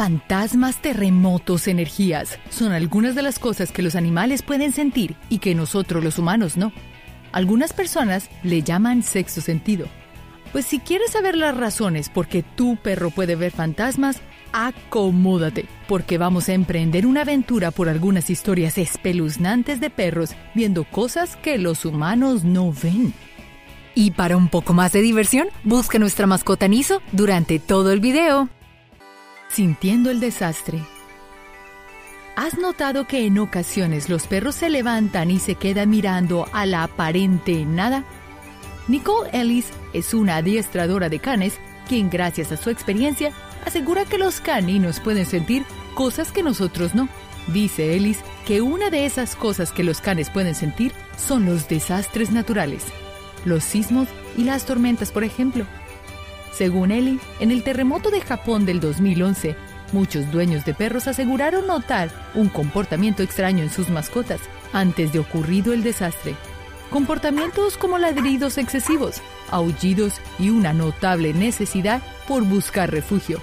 Fantasmas, terremotos, energías son algunas de las cosas que los animales pueden sentir y que nosotros los humanos no. Algunas personas le llaman sexto sentido. Pues si quieres saber las razones por qué tu perro puede ver fantasmas, acomódate, porque vamos a emprender una aventura por algunas historias espeluznantes de perros viendo cosas que los humanos no ven. Y para un poco más de diversión, busca nuestra mascota Niso durante todo el video. Sintiendo el desastre. ¿Has notado que en ocasiones los perros se levantan y se quedan mirando a la aparente nada? Nicole Ellis es una adiestradora de canes quien gracias a su experiencia asegura que los caninos pueden sentir cosas que nosotros no. Dice Ellis que una de esas cosas que los canes pueden sentir son los desastres naturales, los sismos y las tormentas, por ejemplo. Según Eli, en el terremoto de Japón del 2011, muchos dueños de perros aseguraron notar un comportamiento extraño en sus mascotas antes de ocurrido el desastre. Comportamientos como ladridos excesivos, aullidos y una notable necesidad por buscar refugio.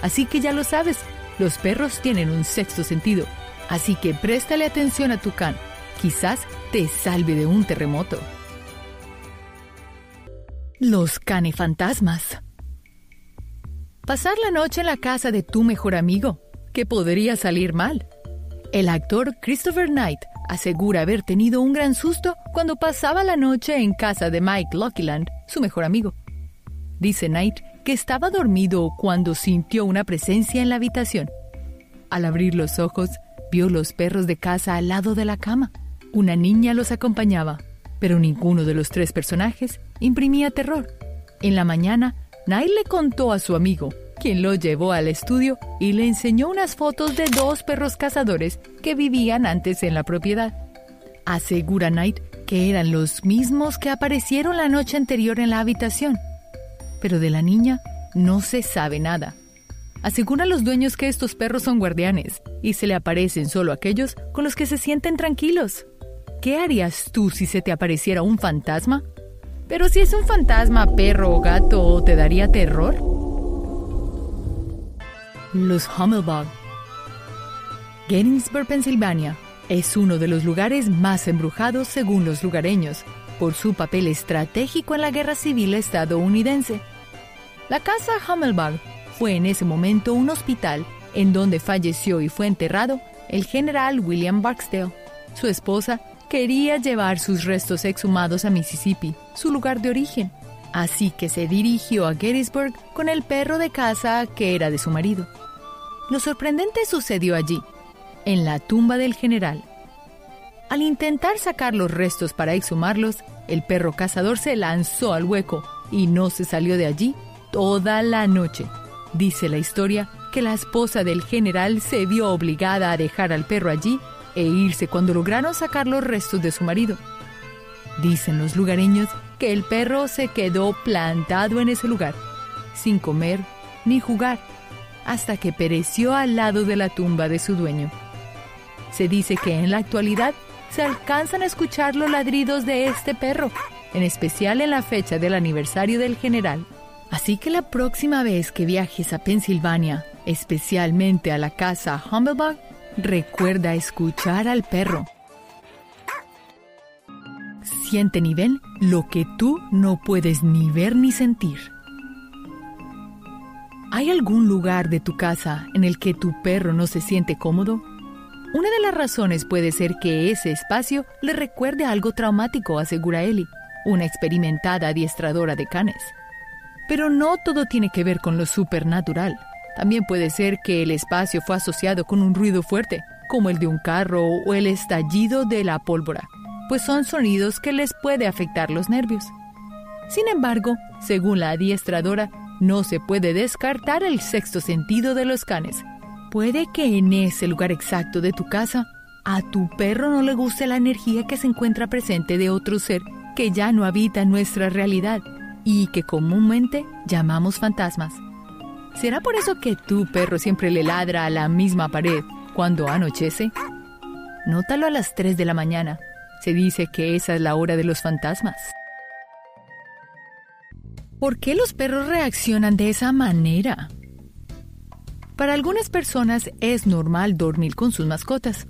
Así que ya lo sabes, los perros tienen un sexto sentido, así que préstale atención a tu can. Quizás te salve de un terremoto. Los canefantasmas. Pasar la noche en la casa de tu mejor amigo, que podría salir mal. El actor Christopher Knight asegura haber tenido un gran susto cuando pasaba la noche en casa de Mike Luckyland, su mejor amigo. Dice Knight que estaba dormido cuando sintió una presencia en la habitación. Al abrir los ojos, vio los perros de casa al lado de la cama. Una niña los acompañaba pero ninguno de los tres personajes imprimía terror. En la mañana, Nile le contó a su amigo, quien lo llevó al estudio y le enseñó unas fotos de dos perros cazadores que vivían antes en la propiedad. Asegura Knight que eran los mismos que aparecieron la noche anterior en la habitación. Pero de la niña no se sabe nada. Asegura a los dueños que estos perros son guardianes y se le aparecen solo aquellos con los que se sienten tranquilos. ¿Qué harías tú si se te apareciera un fantasma? Pero si es un fantasma, perro o gato, ¿te daría terror? Los Hummelbug. Gettysburg, Pensilvania, es uno de los lugares más embrujados según los lugareños, por su papel estratégico en la guerra civil estadounidense. La casa Hummelbug fue en ese momento un hospital en donde falleció y fue enterrado el general William Barksdale. Su esposa quería llevar sus restos exhumados a Mississippi, su lugar de origen. Así que se dirigió a Gettysburg con el perro de casa que era de su marido. Lo sorprendente sucedió allí, en la tumba del general. Al intentar sacar los restos para exhumarlos, el perro cazador se lanzó al hueco y no se salió de allí toda la noche. Dice la historia que la esposa del general se vio obligada a dejar al perro allí e irse cuando lograron sacar los restos de su marido. Dicen los lugareños que el perro se quedó plantado en ese lugar, sin comer ni jugar, hasta que pereció al lado de la tumba de su dueño. Se dice que en la actualidad se alcanzan a escuchar los ladridos de este perro, en especial en la fecha del aniversario del general. Así que la próxima vez que viajes a Pensilvania, especialmente a la casa Humblebug, Recuerda escuchar al perro. Siente ni ven lo que tú no puedes ni ver ni sentir. ¿Hay algún lugar de tu casa en el que tu perro no se siente cómodo? Una de las razones puede ser que ese espacio le recuerde algo traumático, asegura Ellie, una experimentada adiestradora de canes. Pero no todo tiene que ver con lo supernatural. También puede ser que el espacio fue asociado con un ruido fuerte, como el de un carro o el estallido de la pólvora, pues son sonidos que les puede afectar los nervios. Sin embargo, según la adiestradora, no se puede descartar el sexto sentido de los canes. Puede que en ese lugar exacto de tu casa a tu perro no le guste la energía que se encuentra presente de otro ser que ya no habita nuestra realidad y que comúnmente llamamos fantasmas. ¿Será por eso que tu perro siempre le ladra a la misma pared cuando anochece? Nótalo a las 3 de la mañana. Se dice que esa es la hora de los fantasmas. ¿Por qué los perros reaccionan de esa manera? Para algunas personas es normal dormir con sus mascotas.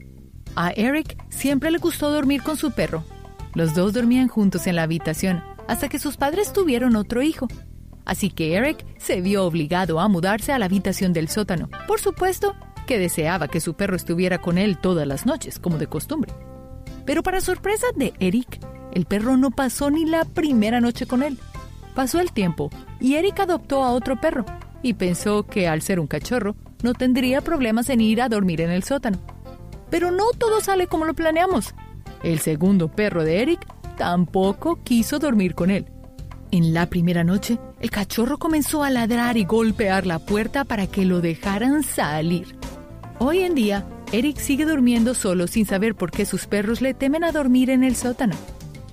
A Eric siempre le gustó dormir con su perro. Los dos dormían juntos en la habitación hasta que sus padres tuvieron otro hijo. Así que Eric se vio obligado a mudarse a la habitación del sótano. Por supuesto que deseaba que su perro estuviera con él todas las noches, como de costumbre. Pero para sorpresa de Eric, el perro no pasó ni la primera noche con él. Pasó el tiempo y Eric adoptó a otro perro y pensó que al ser un cachorro no tendría problemas en ir a dormir en el sótano. Pero no todo sale como lo planeamos. El segundo perro de Eric tampoco quiso dormir con él. En la primera noche, el cachorro comenzó a ladrar y golpear la puerta para que lo dejaran salir. Hoy en día, Eric sigue durmiendo solo sin saber por qué sus perros le temen a dormir en el sótano.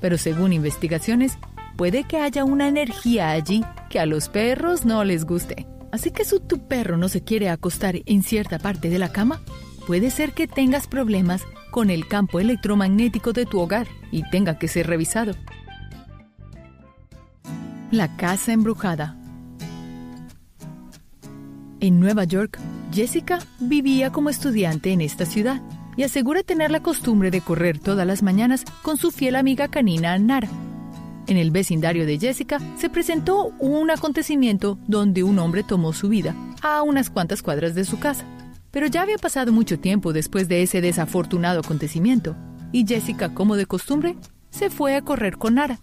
Pero según investigaciones, puede que haya una energía allí que a los perros no les guste. Así que si tu perro no se quiere acostar en cierta parte de la cama, puede ser que tengas problemas con el campo electromagnético de tu hogar y tenga que ser revisado. La casa embrujada. En Nueva York, Jessica vivía como estudiante en esta ciudad y asegura tener la costumbre de correr todas las mañanas con su fiel amiga canina Nara. En el vecindario de Jessica se presentó un acontecimiento donde un hombre tomó su vida a unas cuantas cuadras de su casa. Pero ya había pasado mucho tiempo después de ese desafortunado acontecimiento, y Jessica, como de costumbre, se fue a correr con Nara.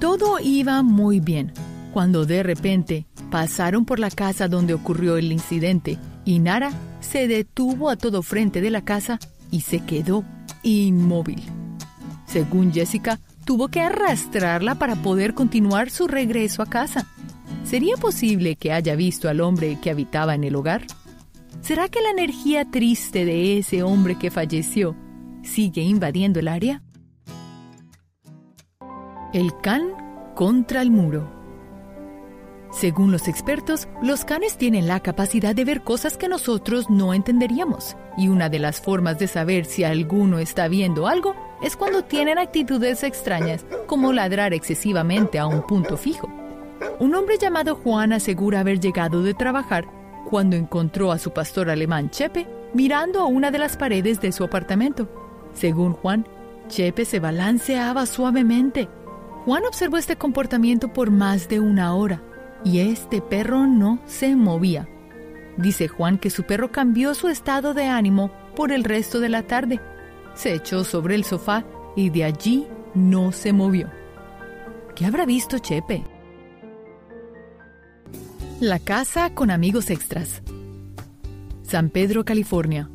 Todo iba muy bien, cuando de repente pasaron por la casa donde ocurrió el incidente y Nara se detuvo a todo frente de la casa y se quedó inmóvil. Según Jessica, tuvo que arrastrarla para poder continuar su regreso a casa. ¿Sería posible que haya visto al hombre que habitaba en el hogar? ¿Será que la energía triste de ese hombre que falleció sigue invadiendo el área? El can contra el muro. Según los expertos, los canes tienen la capacidad de ver cosas que nosotros no entenderíamos, y una de las formas de saber si alguno está viendo algo es cuando tienen actitudes extrañas, como ladrar excesivamente a un punto fijo. Un hombre llamado Juan asegura haber llegado de trabajar cuando encontró a su pastor alemán Chepe mirando a una de las paredes de su apartamento. Según Juan, Chepe se balanceaba suavemente. Juan observó este comportamiento por más de una hora y este perro no se movía. Dice Juan que su perro cambió su estado de ánimo por el resto de la tarde se echó sobre el sofá y de allí no se movió. ¿Qué habrá visto Chepe? La casa con amigos extras. San Pedro, California.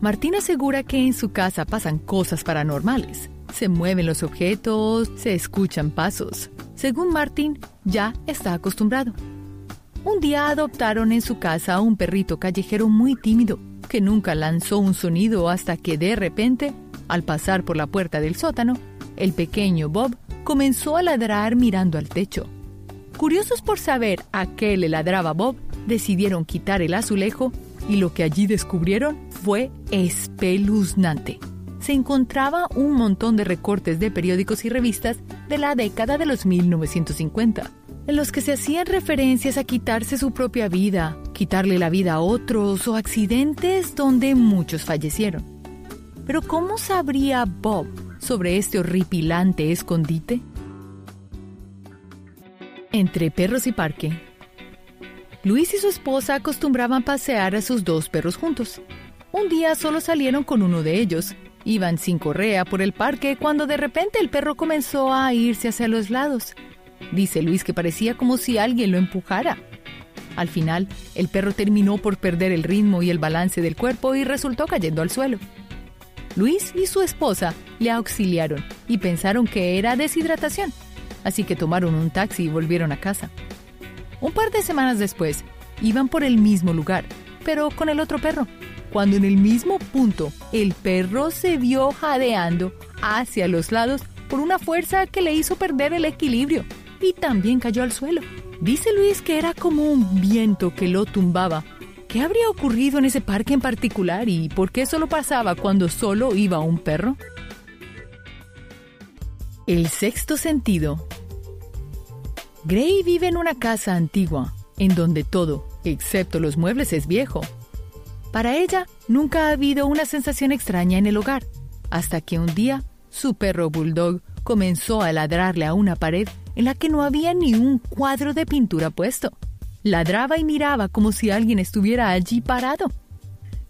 Martín asegura que en su casa pasan cosas paranormales. Se mueven los objetos, se escuchan pasos. Según Martín, ya está acostumbrado. Un día adoptaron en su casa a un perrito callejero muy tímido que nunca lanzó un sonido hasta que de repente, al pasar por la puerta del sótano, el pequeño Bob comenzó a ladrar mirando al techo. Curiosos por saber a qué le ladraba Bob, decidieron quitar el azulejo y lo que allí descubrieron fue espeluznante. Se encontraba un montón de recortes de periódicos y revistas de la década de los 1950 en los que se hacían referencias a quitarse su propia vida, quitarle la vida a otros o accidentes donde muchos fallecieron. Pero ¿cómo sabría Bob sobre este horripilante escondite? Entre perros y parque. Luis y su esposa acostumbraban pasear a sus dos perros juntos. Un día solo salieron con uno de ellos. Iban sin correa por el parque cuando de repente el perro comenzó a irse hacia los lados Dice Luis que parecía como si alguien lo empujara. Al final, el perro terminó por perder el ritmo y el balance del cuerpo y resultó cayendo al suelo. Luis y su esposa le auxiliaron y pensaron que era deshidratación, así que tomaron un taxi y volvieron a casa. Un par de semanas después, iban por el mismo lugar, pero con el otro perro, cuando en el mismo punto el perro se vio jadeando hacia los lados por una fuerza que le hizo perder el equilibrio y también cayó al suelo. Dice Luis que era como un viento que lo tumbaba. ¿Qué habría ocurrido en ese parque en particular y por qué solo pasaba cuando solo iba un perro? El sexto sentido. Gray vive en una casa antigua, en donde todo, excepto los muebles, es viejo. Para ella, nunca ha habido una sensación extraña en el hogar, hasta que un día su perro bulldog comenzó a ladrarle a una pared en la que no había ni un cuadro de pintura puesto. Ladraba y miraba como si alguien estuviera allí parado.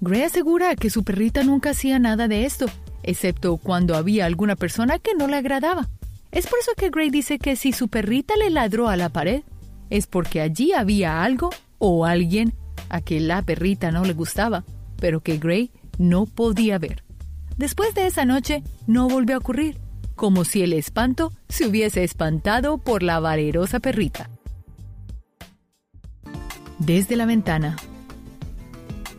Gray asegura que su perrita nunca hacía nada de esto, excepto cuando había alguna persona que no le agradaba. Es por eso que Gray dice que si su perrita le ladró a la pared, es porque allí había algo o alguien a que la perrita no le gustaba, pero que Gray no podía ver. Después de esa noche, no volvió a ocurrir, como si el espanto se hubiese espantado por la valerosa perrita. Desde la ventana.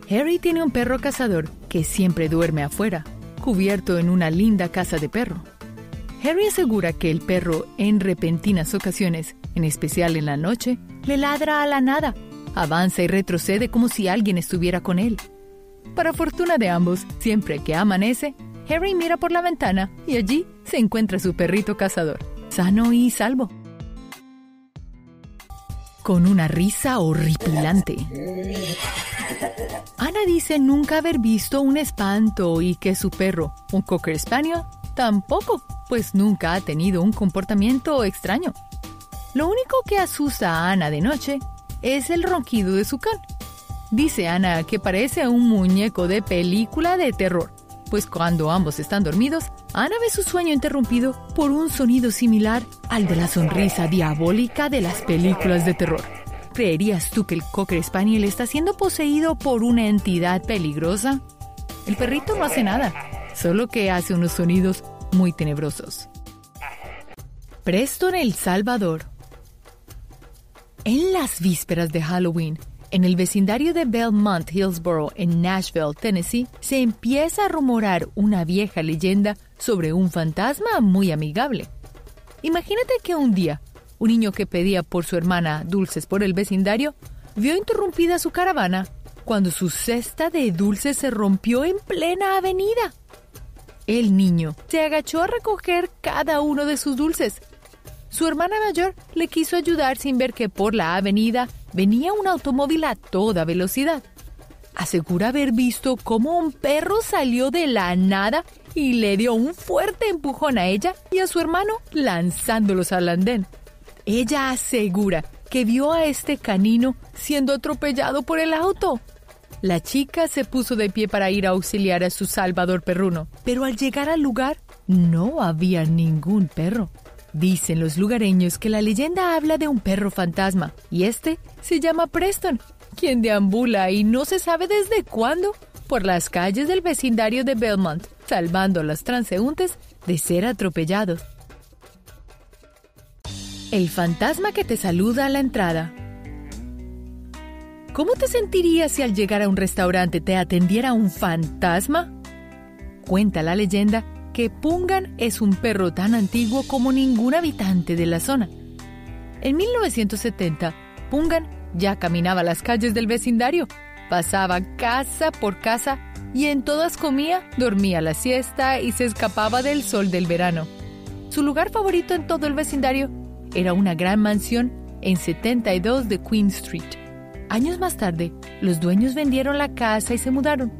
Harry tiene un perro cazador que siempre duerme afuera, cubierto en una linda casa de perro. Harry asegura que el perro, en repentinas ocasiones, en especial en la noche, le ladra a la nada, avanza y retrocede como si alguien estuviera con él. Para fortuna de ambos, siempre que amanece, Harry mira por la ventana y allí se encuentra su perrito cazador, sano y salvo. Con una risa horripilante. Ana dice nunca haber visto un espanto y que su perro, un Cocker Spaniel, tampoco pues nunca ha tenido un comportamiento extraño. Lo único que asusta a Ana de noche es el ronquido de su can. Dice Ana que parece un muñeco de película de terror, pues cuando ambos están dormidos, Ana ve su sueño interrumpido por un sonido similar al de la sonrisa diabólica de las películas de terror. ¿Creerías tú que el Cocker Spaniel está siendo poseído por una entidad peligrosa? El perrito no hace nada, solo que hace unos sonidos muy tenebrosos. Preston El Salvador. En las vísperas de Halloween, en el vecindario de Belmont Hillsboro, en Nashville, Tennessee, se empieza a rumorar una vieja leyenda sobre un fantasma muy amigable. Imagínate que un día, un niño que pedía por su hermana dulces por el vecindario vio interrumpida su caravana cuando su cesta de dulces se rompió en plena avenida. El niño se agachó a recoger cada uno de sus dulces. Su hermana mayor le quiso ayudar sin ver que por la avenida venía un automóvil a toda velocidad. Asegura haber visto cómo un perro salió de la nada y le dio un fuerte empujón a ella y a su hermano lanzándolos al andén. Ella asegura que vio a este canino siendo atropellado por el auto. La chica se puso de pie para ir a auxiliar a su salvador perruno, pero al llegar al lugar no había ningún perro. Dicen los lugareños que la leyenda habla de un perro fantasma, y este se llama Preston, quien deambula y no se sabe desde cuándo por las calles del vecindario de Belmont, salvando a los transeúntes de ser atropellados. El fantasma que te saluda a la entrada. ¿Cómo te sentirías si al llegar a un restaurante te atendiera un fantasma? Cuenta la leyenda que Pungan es un perro tan antiguo como ningún habitante de la zona. En 1970, Pungan ya caminaba las calles del vecindario, pasaba casa por casa y en todas comía, dormía la siesta y se escapaba del sol del verano. Su lugar favorito en todo el vecindario era una gran mansión en 72 de Queen Street. Años más tarde, los dueños vendieron la casa y se mudaron,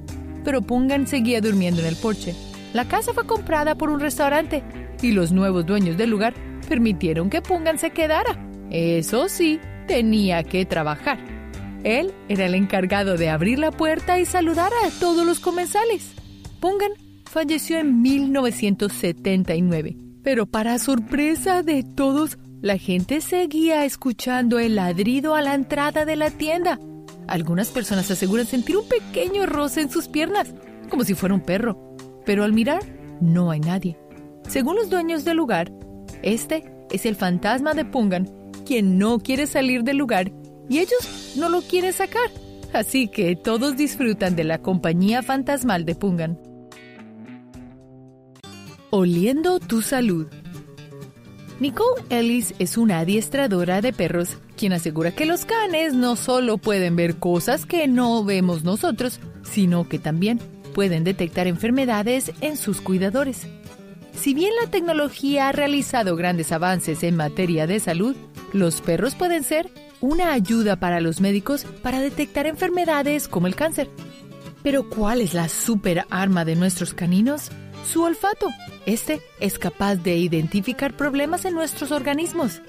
pero Pungan seguía durmiendo en el porche. La casa fue comprada por un restaurante y los nuevos dueños del lugar permitieron que Pungan se quedara. Eso sí, tenía que trabajar. Él era el encargado de abrir la puerta y saludar a todos los comensales. Pungan falleció en 1979, pero para sorpresa de todos, la gente seguía escuchando el ladrido a la entrada de la tienda. Algunas personas aseguran sentir un pequeño roce en sus piernas, como si fuera un perro. Pero al mirar, no hay nadie. Según los dueños del lugar, este es el fantasma de Pungan, quien no quiere salir del lugar y ellos no lo quieren sacar. Así que todos disfrutan de la compañía fantasmal de Pungan. Oliendo tu salud. Nicole Ellis es una adiestradora de perros quien asegura que los canes no solo pueden ver cosas que no vemos nosotros, sino que también pueden detectar enfermedades en sus cuidadores. Si bien la tecnología ha realizado grandes avances en materia de salud, los perros pueden ser una ayuda para los médicos para detectar enfermedades como el cáncer. Pero ¿cuál es la super arma de nuestros caninos? Su olfato. Este es capaz de identificar problemas en nuestros organismos.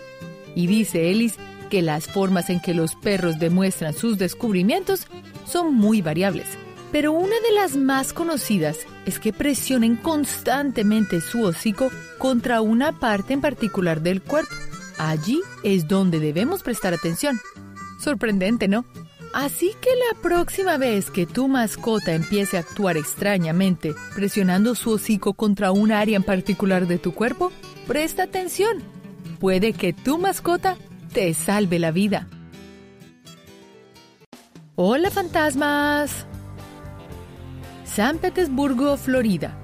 Y dice Ellis que las formas en que los perros demuestran sus descubrimientos son muy variables. Pero una de las más conocidas es que presionen constantemente su hocico contra una parte en particular del cuerpo. Allí es donde debemos prestar atención. Sorprendente, ¿no? Así que la próxima vez que tu mascota empiece a actuar extrañamente, presionando su hocico contra un área en particular de tu cuerpo, presta atención. Puede que tu mascota te salve la vida. Hola fantasmas. San Petersburgo, Florida.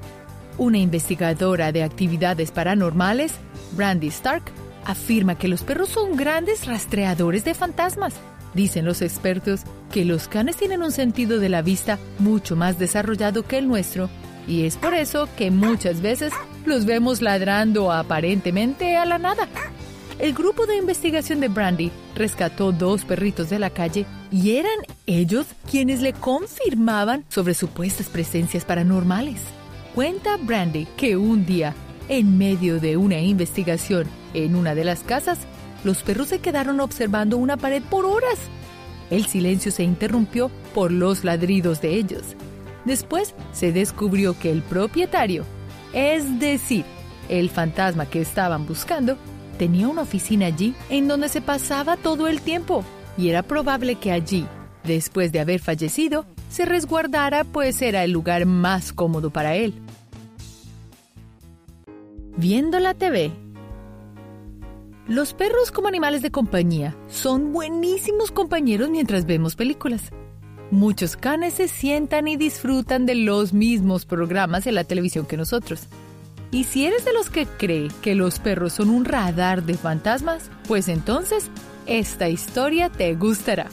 Una investigadora de actividades paranormales, Brandy Stark, afirma que los perros son grandes rastreadores de fantasmas. Dicen los expertos que los canes tienen un sentido de la vista mucho más desarrollado que el nuestro y es por eso que muchas veces los vemos ladrando aparentemente a la nada. El grupo de investigación de Brandy rescató dos perritos de la calle y eran ellos quienes le confirmaban sobre supuestas presencias paranormales. Cuenta Brandy que un día, en medio de una investigación en una de las casas, los perros se quedaron observando una pared por horas. El silencio se interrumpió por los ladridos de ellos. Después se descubrió que el propietario, es decir, el fantasma que estaban buscando, tenía una oficina allí en donde se pasaba todo el tiempo y era probable que allí, después de haber fallecido, se resguardara pues era el lugar más cómodo para él. Viendo la TV. Los perros como animales de compañía son buenísimos compañeros mientras vemos películas. Muchos canes se sientan y disfrutan de los mismos programas en la televisión que nosotros. Y si eres de los que cree que los perros son un radar de fantasmas, pues entonces esta historia te gustará.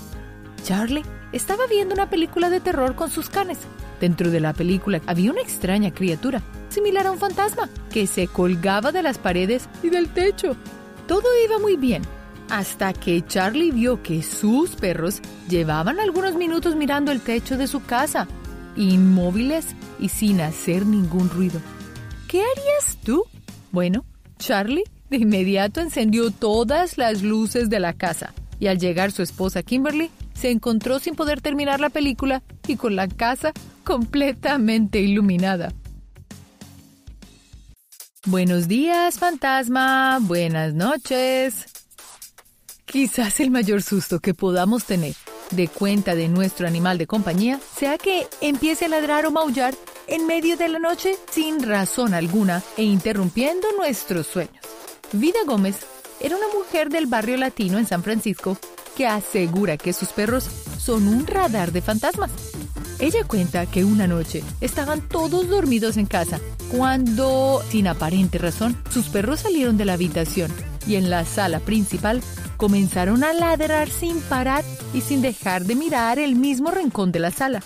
Charlie estaba viendo una película de terror con sus canes. Dentro de la película había una extraña criatura, similar a un fantasma, que se colgaba de las paredes y del techo. Todo iba muy bien, hasta que Charlie vio que sus perros llevaban algunos minutos mirando el techo de su casa, inmóviles y sin hacer ningún ruido. ¿Qué harías tú? Bueno, Charlie de inmediato encendió todas las luces de la casa y al llegar su esposa Kimberly se encontró sin poder terminar la película y con la casa completamente iluminada. Buenos días, fantasma. Buenas noches. Quizás el mayor susto que podamos tener de cuenta de nuestro animal de compañía sea que empiece a ladrar o maullar en medio de la noche sin razón alguna e interrumpiendo nuestros sueños. Vida Gómez era una mujer del barrio latino en San Francisco que asegura que sus perros son un radar de fantasmas. Ella cuenta que una noche estaban todos dormidos en casa cuando, sin aparente razón, sus perros salieron de la habitación y en la sala principal comenzaron a ladrar sin parar y sin dejar de mirar el mismo rincón de la sala.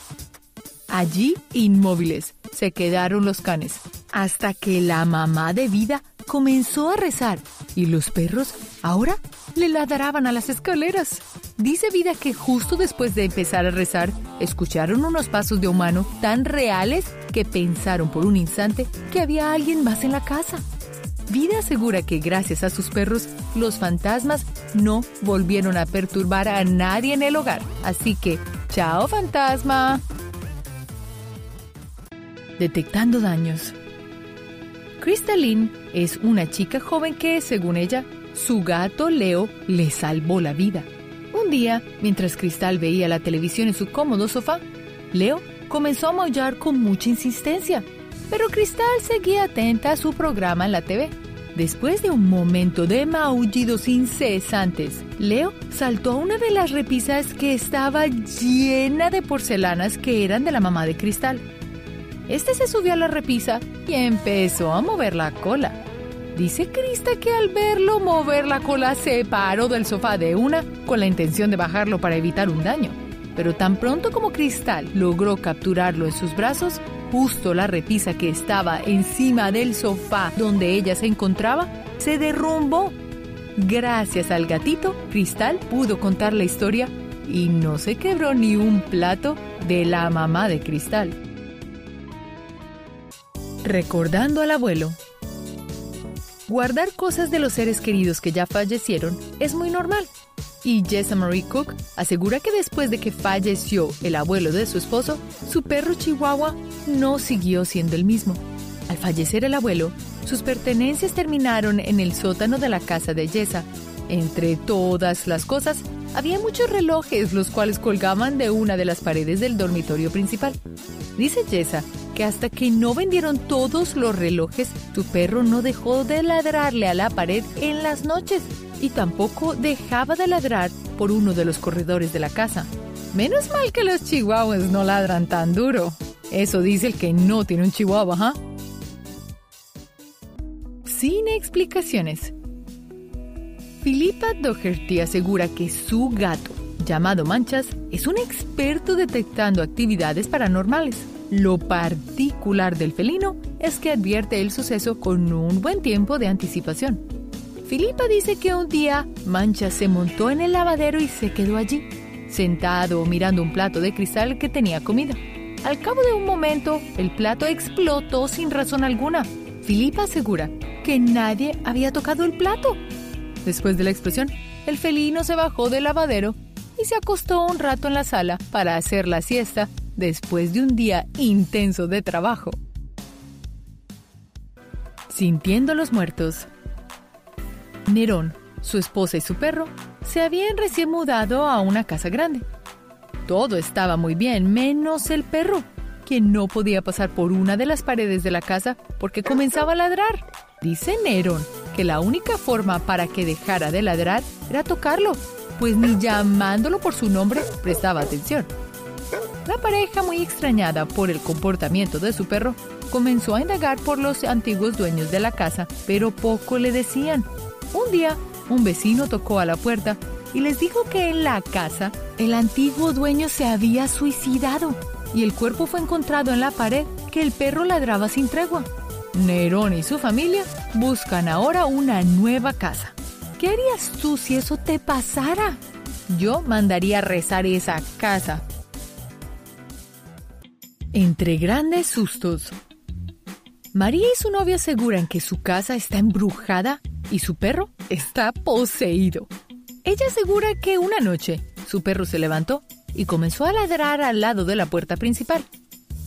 Allí, inmóviles, se quedaron los canes, hasta que la mamá de vida comenzó a rezar y los perros ahora le ladraban a las escaleras. Dice Vida que justo después de empezar a rezar, escucharon unos pasos de humano tan reales que pensaron por un instante que había alguien más en la casa. Vida asegura que gracias a sus perros, los fantasmas no volvieron a perturbar a nadie en el hogar. Así que, chao fantasma. Detectando daños. Crystalline es una chica joven que, según ella, su gato Leo le salvó la vida. Un día, mientras Cristal veía la televisión en su cómodo sofá, Leo comenzó a maullar con mucha insistencia pero Cristal seguía atenta a su programa en la TV. Después de un momento de maullidos incesantes, Leo saltó a una de las repisas que estaba llena de porcelanas que eran de la mamá de Cristal. Este se subió a la repisa y empezó a mover la cola. Dice Crista que al verlo mover la cola se paró del sofá de una con la intención de bajarlo para evitar un daño. Pero tan pronto como Cristal logró capturarlo en sus brazos, Justo la repisa que estaba encima del sofá donde ella se encontraba se derrumbó. Gracias al gatito, Cristal pudo contar la historia y no se quebró ni un plato de la mamá de Cristal. Recordando al abuelo. Guardar cosas de los seres queridos que ya fallecieron es muy normal. Y Jessa Marie Cook asegura que después de que falleció el abuelo de su esposo, su perro chihuahua no siguió siendo el mismo. Al fallecer el abuelo, sus pertenencias terminaron en el sótano de la casa de Jessa. Entre todas las cosas, había muchos relojes los cuales colgaban de una de las paredes del dormitorio principal. Dice Jessa que hasta que no vendieron todos los relojes, su perro no dejó de ladrarle a la pared en las noches y tampoco dejaba de ladrar por uno de los corredores de la casa. Menos mal que los chihuahuas no ladran tan duro. Eso dice el que no tiene un chihuahua, ¿ah? Sin explicaciones. Philippa Doherty asegura que su gato, llamado Manchas, es un experto detectando actividades paranormales. Lo particular del felino es que advierte el suceso con un buen tiempo de anticipación. Filipa dice que un día Mancha se montó en el lavadero y se quedó allí, sentado mirando un plato de cristal que tenía comida. Al cabo de un momento, el plato explotó sin razón alguna. Filipa asegura que nadie había tocado el plato. Después de la explosión, el felino se bajó del lavadero y se acostó un rato en la sala para hacer la siesta después de un día intenso de trabajo. Sintiendo los muertos. Nerón, su esposa y su perro se habían recién mudado a una casa grande. Todo estaba muy bien, menos el perro, quien no podía pasar por una de las paredes de la casa porque comenzaba a ladrar. Dice Nerón que la única forma para que dejara de ladrar era tocarlo, pues ni llamándolo por su nombre prestaba atención. La pareja, muy extrañada por el comportamiento de su perro, comenzó a indagar por los antiguos dueños de la casa, pero poco le decían. Un día, un vecino tocó a la puerta y les dijo que en la casa el antiguo dueño se había suicidado y el cuerpo fue encontrado en la pared que el perro ladraba sin tregua. Nerón y su familia buscan ahora una nueva casa. ¿Qué harías tú si eso te pasara? Yo mandaría rezar esa casa entre grandes sustos. María y su novio aseguran que su casa está embrujada y su perro está poseído. Ella asegura que una noche su perro se levantó y comenzó a ladrar al lado de la puerta principal.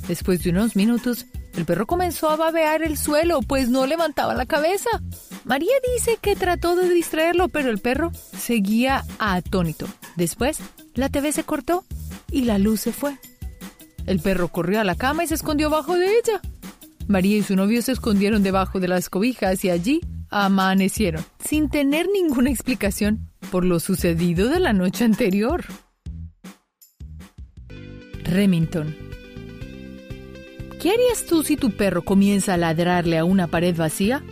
Después de unos minutos, el perro comenzó a babear el suelo, pues no levantaba la cabeza. María dice que trató de distraerlo, pero el perro seguía atónito. Después, la TV se cortó y la luz se fue. El perro corrió a la cama y se escondió bajo de ella. María y su novio se escondieron debajo de las cobijas y allí amanecieron, sin tener ninguna explicación por lo sucedido de la noche anterior. Remington. ¿Qué harías tú si tu perro comienza a ladrarle a una pared vacía?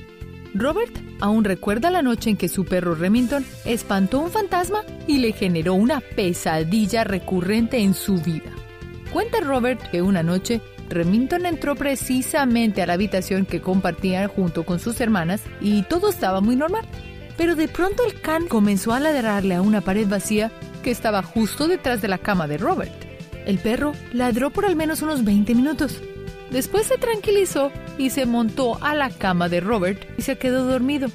Robert aún recuerda la noche en que su perro Remington espantó un fantasma y le generó una pesadilla recurrente en su vida. Cuenta Robert que una noche Remington entró precisamente a la habitación que compartían junto con sus hermanas y todo estaba muy normal. Pero de pronto el can comenzó a ladrarle a una pared vacía que estaba justo detrás de la cama de Robert. El perro ladró por al menos unos 20 minutos. Después se tranquilizó y se montó a la cama de Robert y se quedó dormido.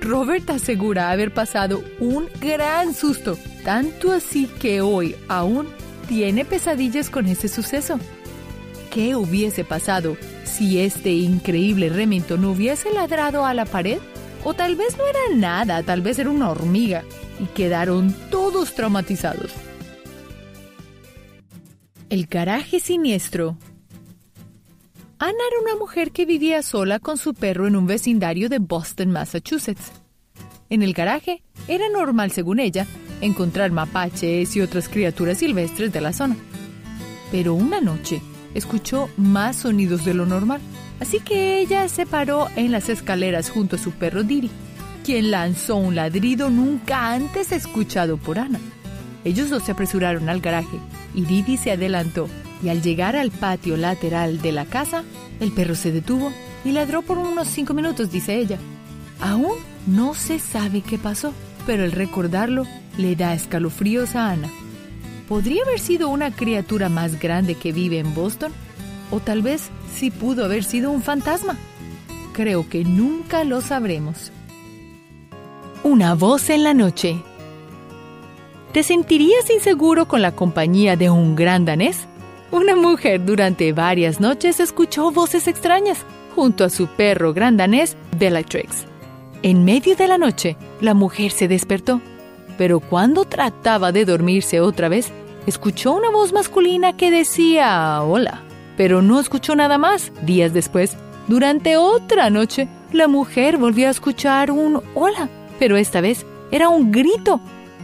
Robert asegura haber pasado un gran susto, tanto así que hoy aún tiene pesadillas con ese suceso. ¿Qué hubiese pasado si este increíble Remington hubiese ladrado a la pared? O tal vez no era nada, tal vez era una hormiga, y quedaron todos traumatizados. El garaje siniestro. Anna era una mujer que vivía sola con su perro en un vecindario de Boston, Massachusetts. En el garaje era normal, según ella, encontrar mapaches y otras criaturas silvestres de la zona. Pero una noche escuchó más sonidos de lo normal, así que ella se paró en las escaleras junto a su perro Diri, quien lanzó un ladrido nunca antes escuchado por Ana. Ellos dos se apresuraron al garaje y Didi se adelantó y al llegar al patio lateral de la casa, el perro se detuvo y ladró por unos cinco minutos, dice ella. Aún No se sabe qué pasó, pero el recordarlo le da escalofríos a Ana. ¿Podría haber sido una criatura más grande que vive en Boston? ¿O tal vez sí pudo haber sido un fantasma? Creo que nunca lo sabremos. Una voz en la noche. ¿Te sentirías inseguro con la compañía de un gran danés? Una mujer durante varias noches escuchó voces extrañas junto a su perro gran danés Bellatrix. En medio de la noche, la mujer se despertó, pero cuando trataba de dormirse otra vez, escuchó una voz masculina que decía hola, pero no escuchó nada más. Días después, durante otra noche, la mujer volvió a escuchar un hola, pero esta vez era un grito.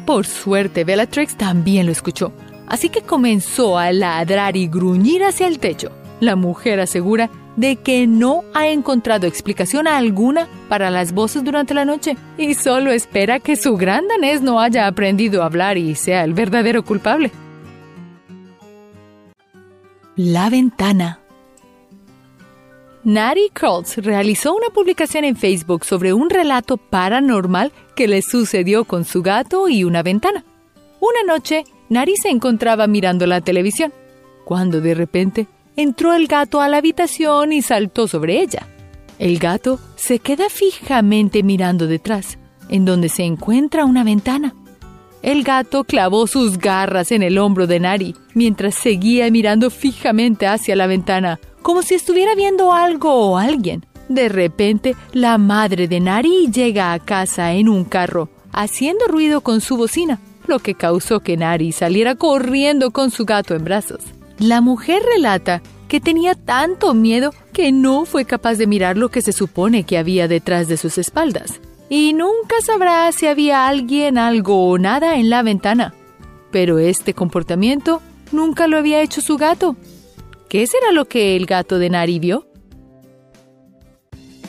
Por suerte, Bellatrix también lo escuchó, así que comenzó a ladrar y gruñir hacia el techo. La mujer asegura de que no ha encontrado explicación alguna para las voces durante la noche y solo espera que su gran danés no haya aprendido a hablar y sea el verdadero culpable. La ventana Nari Kroltz realizó una publicación en Facebook sobre un relato paranormal que le sucedió con su gato y una ventana. Una noche, Nari se encontraba mirando la televisión, cuando de repente entró el gato a la habitación y saltó sobre ella. El gato se queda fijamente mirando detrás, en donde se encuentra una ventana. El gato clavó sus garras en el hombro de Nari mientras seguía mirando fijamente hacia la ventana, como si estuviera viendo algo o alguien. De repente, la madre de Nari llega a casa en un carro, haciendo ruido con su bocina, lo que causó que Nari saliera corriendo con su gato en brazos. La mujer relata que tenía tanto miedo que no fue capaz de mirar lo que se supone que había detrás de sus espaldas. Y nunca sabrá si había alguien, algo o nada en la ventana. Pero este comportamiento nunca lo había hecho su gato. ¿Qué será lo que el gato de Nari vio?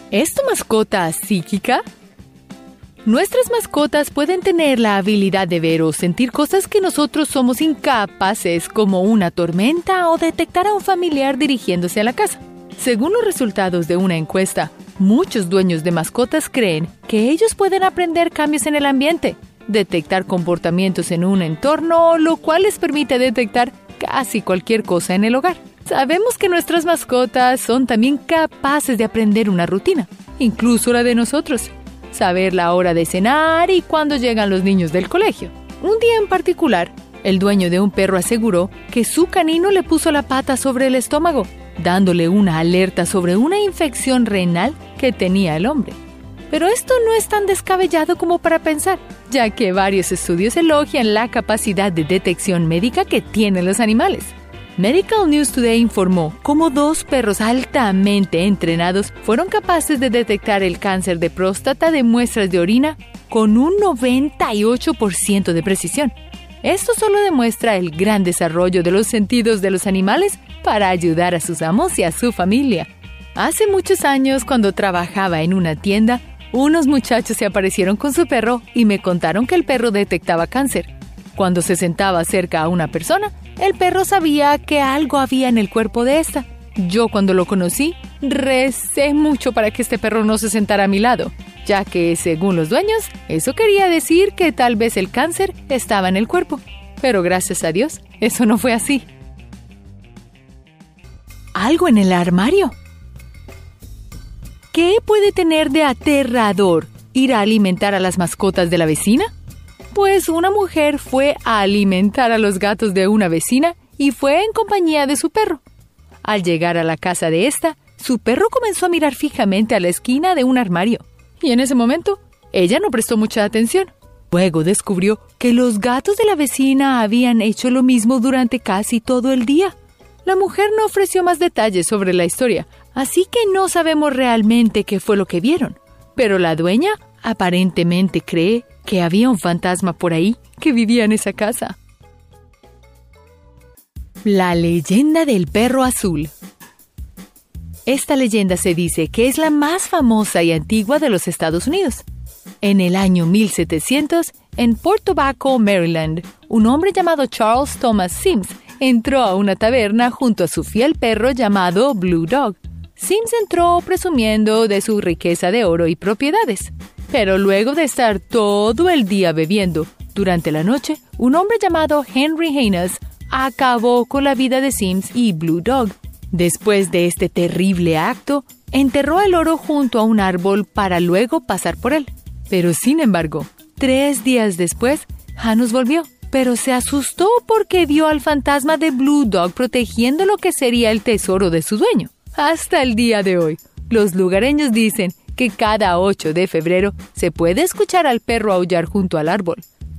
¿Es tu mascota psíquica? Nuestras mascotas pueden tener la habilidad de ver o sentir cosas que nosotros somos incapaces, como una tormenta o detectar a un familiar dirigiéndose a la casa. Según los resultados de una encuesta, muchos dueños de mascotas creen que ellos pueden aprender cambios en el ambiente, detectar comportamientos en un entorno, lo cual les permite detectar casi cualquier cosa en el hogar. Sabemos que nuestras mascotas son también capaces de aprender una rutina, incluso la de nosotros. Saber la hora de cenar y cuándo llegan los niños del colegio. Un día en particular, el dueño de un perro aseguró que su canino le puso la pata sobre el estómago, dándole una alerta sobre una infección renal que tenía el hombre. Pero esto no es tan descabellado como para pensar, ya que varios estudios elogian la capacidad de detección médica que tienen los animales. Medical News Today informó cómo dos perros altamente entrenados fueron capaces de detectar el cáncer de próstata de muestras de orina con un 98% de precisión. Esto solo demuestra el gran desarrollo de los sentidos de los animales para ayudar a sus amos y a su familia. Hace muchos años, cuando trabajaba en una tienda, unos muchachos se aparecieron con su perro y me contaron que el perro detectaba cáncer. Cuando se sentaba cerca a una persona, el perro sabía que algo había en el cuerpo de esta. Yo cuando lo conocí, recé mucho para que este perro no se sentara a mi lado, ya que, según los dueños, eso quería decir que tal vez el cáncer estaba en el cuerpo. Pero gracias a Dios, eso no fue así. ¿Algo en el armario? ¿Qué puede tener de aterrador ir a alimentar a las mascotas de la vecina? Pues una mujer fue a alimentar a los gatos de una vecina y fue en compañía de su perro. Al llegar a la casa de esta, su perro comenzó a mirar fijamente a la esquina de un armario. Y en ese momento, ella no prestó mucha atención. Luego descubrió que los gatos de la vecina habían hecho lo mismo durante casi todo el día. La mujer no ofreció más detalles sobre la historia, así que no sabemos realmente qué fue lo que vieron. Pero la dueña aparentemente cree que había un fantasma por ahí que vivía en esa casa. La leyenda del perro azul. Esta leyenda se dice que es la más famosa y antigua de los Estados Unidos. En el año 1700, en Port Tobacco, Maryland, un hombre llamado Charles Thomas Sims entró a una taberna junto a su fiel perro llamado Blue Dog. Sims entró presumiendo de su riqueza de oro y propiedades. Pero luego de estar todo el día bebiendo, durante la noche, un hombre llamado Henry Haynes acabó con la vida de Sims y Blue Dog. Después de este terrible acto, enterró el oro junto a un árbol para luego pasar por él. Pero sin embargo, tres días después, Janus volvió, pero se asustó porque vio al fantasma de Blue Dog protegiendo lo que sería el tesoro de su dueño. Hasta el día de hoy, los lugareños dicen que cada 8 de febrero se puede escuchar al perro aullar junto al árbol,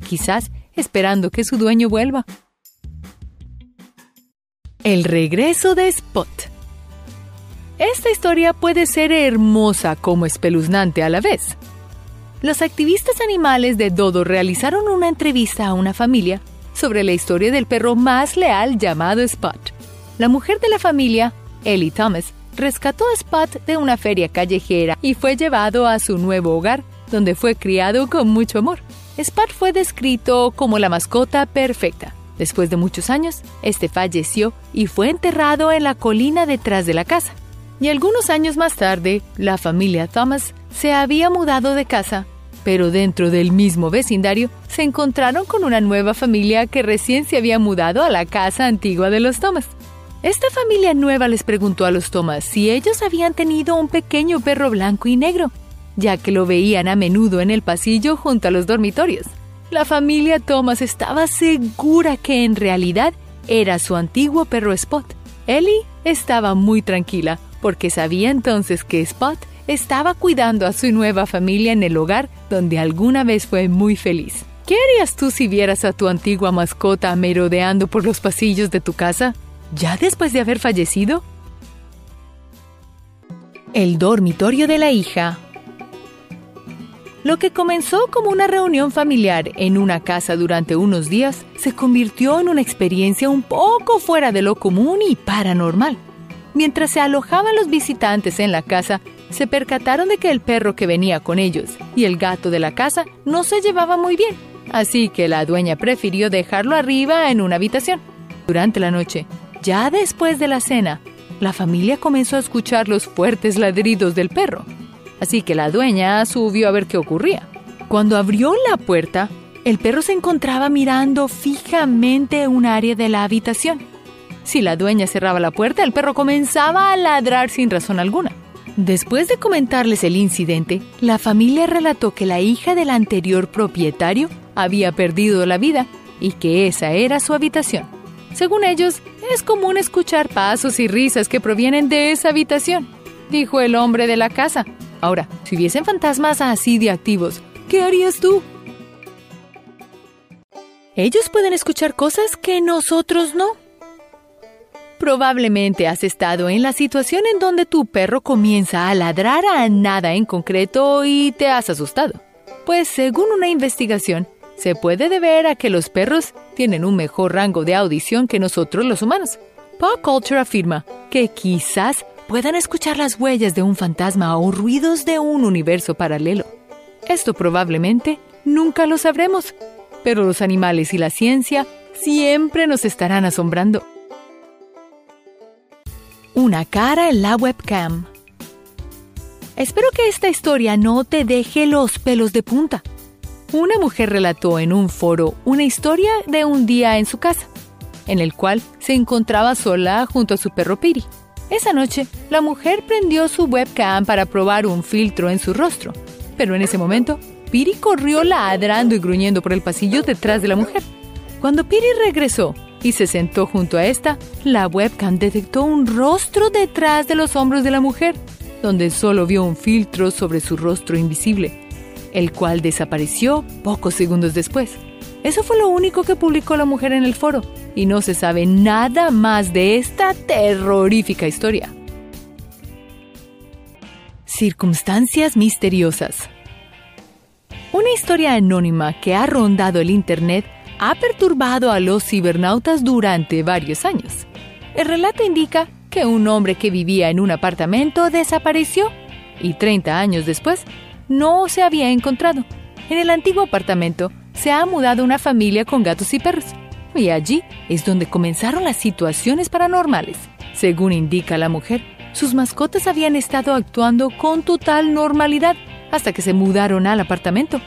quizás esperando que su dueño vuelva. El regreso de Spot. Esta historia puede ser hermosa como espeluznante a la vez. Los activistas animales de Dodo realizaron una entrevista a una familia sobre la historia del perro más leal llamado Spot. La mujer de la familia, Ellie Thomas, rescató a Spot de una feria callejera y fue llevado a su nuevo hogar, donde fue criado con mucho amor. Spot fue descrito como la mascota perfecta. Después de muchos años, este falleció y fue enterrado en la colina detrás de la casa. Y algunos años más tarde, la familia Thomas se había mudado de casa, pero dentro del mismo vecindario se encontraron con una nueva familia que recién se había mudado a la casa antigua de los Thomas. Esta familia nueva les preguntó a los Thomas si ellos habían tenido un pequeño perro blanco y negro, ya que lo veían a menudo en el pasillo junto a los dormitorios. La familia Thomas estaba segura que en realidad era su antiguo perro Spot. Ellie estaba muy tranquila porque sabía entonces que Spot estaba cuidando a su nueva familia en el hogar donde alguna vez fue muy feliz. ¿Qué harías tú si vieras a tu antigua mascota merodeando por los pasillos de tu casa? ¿Ya después de haber fallecido? El dormitorio de la hija. Lo que comenzó como una reunión familiar en una casa durante unos días se convirtió en una experiencia un poco fuera de lo común y paranormal. Mientras se alojaban los visitantes en la casa, se percataron de que el perro que venía con ellos y el gato de la casa no se llevaban muy bien, así que la dueña prefirió dejarlo arriba en una habitación. Durante la noche, ya después de la cena, la familia comenzó a escuchar los fuertes ladridos del perro, así que la dueña subió a ver qué ocurría. Cuando abrió la puerta, el perro se encontraba mirando fijamente un área de la habitación. Si la dueña cerraba la puerta, el perro comenzaba a ladrar sin razón alguna. Después de comentarles el incidente, la familia relató que la hija del anterior propietario había perdido la vida y que esa era su habitación. Según ellos, es común escuchar pasos y risas que provienen de esa habitación, dijo el hombre de la casa. Ahora, si hubiesen fantasmas así de activos, ¿qué harías tú? Ellos pueden escuchar cosas que nosotros no. Probablemente has estado en la situación en donde tu perro comienza a ladrar a nada en concreto y te has asustado. Pues según una investigación, se puede deber a que los perros tienen un mejor rango de audición que nosotros los humanos. Pop Culture afirma que quizás puedan escuchar las huellas de un fantasma o ruidos de un universo paralelo. Esto probablemente nunca lo sabremos, pero los animales y la ciencia siempre nos estarán asombrando. Una cara en la webcam. Espero que esta historia no te deje los pelos de punta. Una mujer relató en un foro una historia de un día en su casa, en el cual se encontraba sola junto a su perro Piri. Esa noche, la mujer prendió su webcam para probar un filtro en su rostro, pero en ese momento, Piri corrió ladrando y gruñendo por el pasillo detrás de la mujer. Cuando Piri regresó y se sentó junto a esta, la webcam detectó un rostro detrás de los hombros de la mujer, donde solo vio un filtro sobre su rostro invisible el cual desapareció pocos segundos después. Eso fue lo único que publicó la mujer en el foro, y no se sabe nada más de esta terrorífica historia. Circunstancias misteriosas. Una historia anónima que ha rondado el Internet ha perturbado a los cibernautas durante varios años. El relato indica que un hombre que vivía en un apartamento desapareció y 30 años después no se había encontrado. En el antiguo apartamento se ha mudado una familia con gatos y perros, y allí es donde comenzaron las situaciones paranormales. Según indica la mujer, sus mascotas habían estado actuando con total normalidad, hasta que se mudaron al apartamento.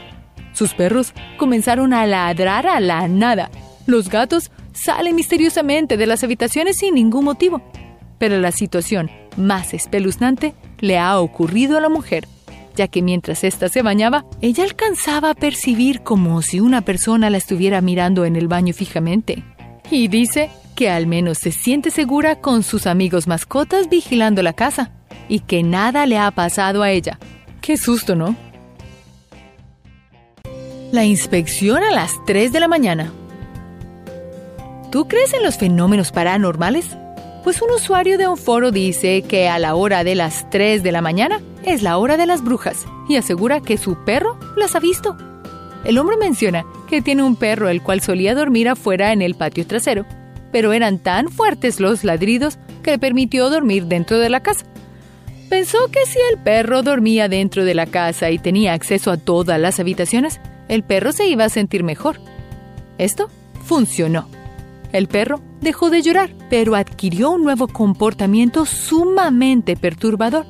Sus perros comenzaron a ladrar a la nada. Los gatos salen misteriosamente de las habitaciones sin ningún motivo. Pero la situación más espeluznante le ha ocurrido a la mujer, ya que mientras ésta se bañaba, ella alcanzaba a percibir como si una persona la estuviera mirando en el baño fijamente. Y dice que al menos se siente segura con sus amigos mascotas vigilando la casa y que nada le ha pasado a ella. Qué susto, ¿no? La inspección a las 3 de la mañana. ¿Tú crees en los fenómenos paranormales? Pues un usuario de un foro dice que a la hora de las 3 de la mañana es la hora de las brujas y asegura que su perro las ha visto. El hombre menciona que tiene un perro el cual solía dormir afuera en el patio trasero, pero eran tan fuertes los ladridos que le permitió dormir dentro de la casa. Pensó que si el perro dormía dentro de la casa y tenía acceso a todas las habitaciones, el perro se iba a sentir mejor. Esto funcionó. El perro dejó de llorar, pero adquirió un nuevo comportamiento sumamente perturbador.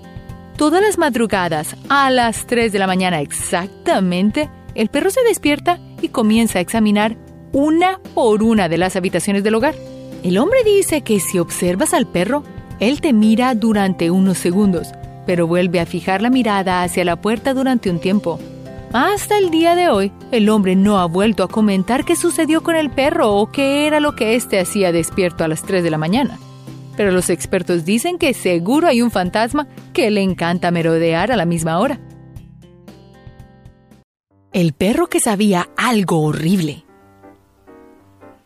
Todas las madrugadas, a las 3 de la mañana exactamente, el perro se despierta y comienza a examinar una por una de las habitaciones del hogar. El hombre dice que si observas al perro, él te mira durante unos segundos, pero vuelve a fijar la mirada hacia la puerta durante un tiempo. Hasta el día de hoy, el hombre no ha vuelto a comentar qué sucedió con el perro o qué era lo que éste hacía despierto a las 3 de la mañana. Pero los expertos dicen que seguro hay un fantasma que le encanta merodear a la misma hora. El perro que sabía algo horrible.